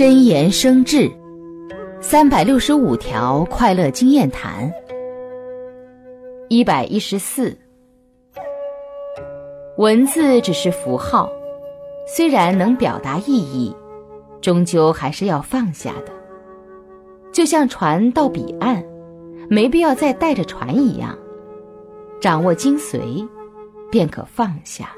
真言生智三百六十五条快乐经验谈一百一十四。文字只是符号虽然能表达意义终究还是要放下的。就像船到彼岸没必要再带着船一样掌握精髓便可放下。